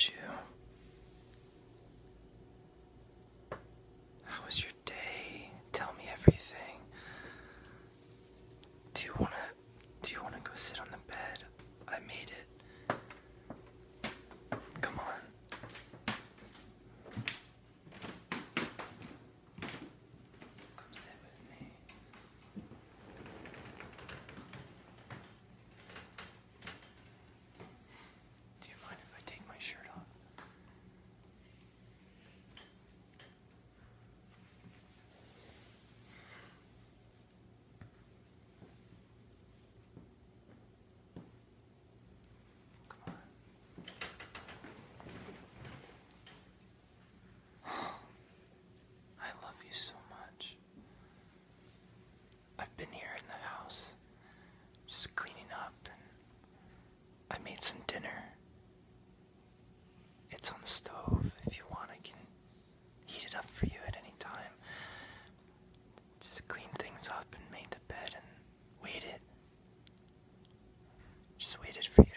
you. did for you.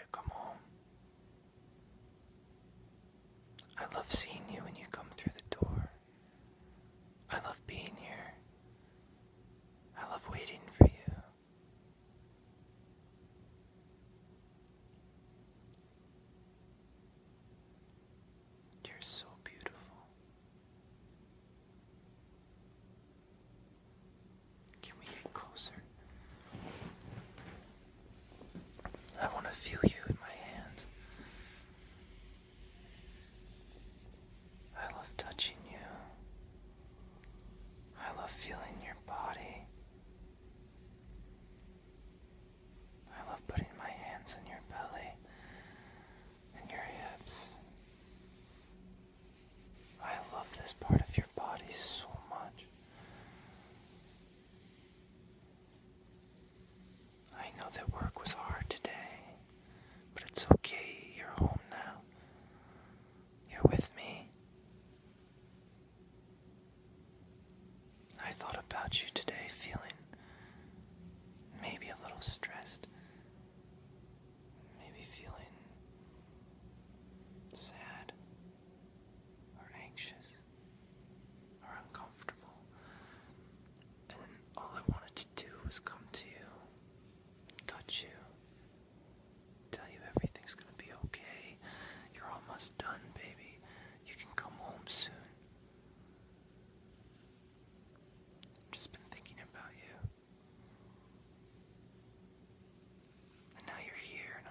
this part of your body so much. I know that work was hard today, but it's okay. You're home now. You're with me. I thought about you today, feeling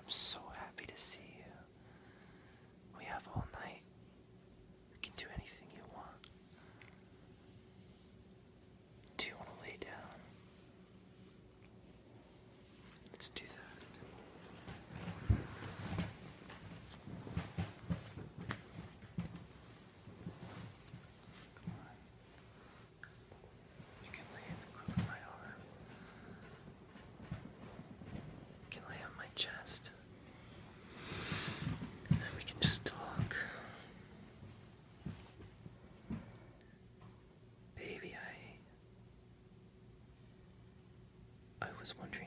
so happy to see was wondering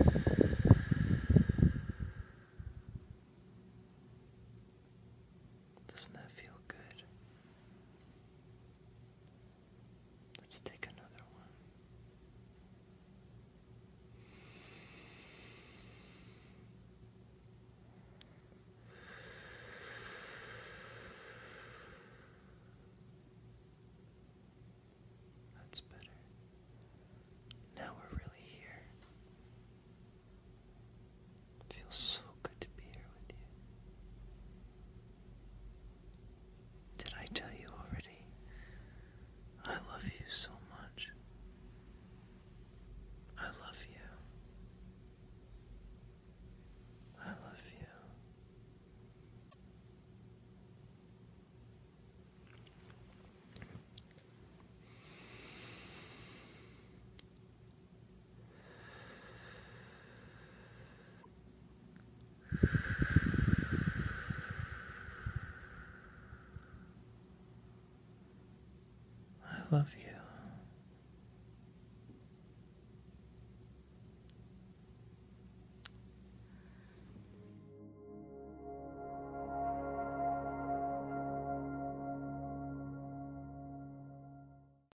love you.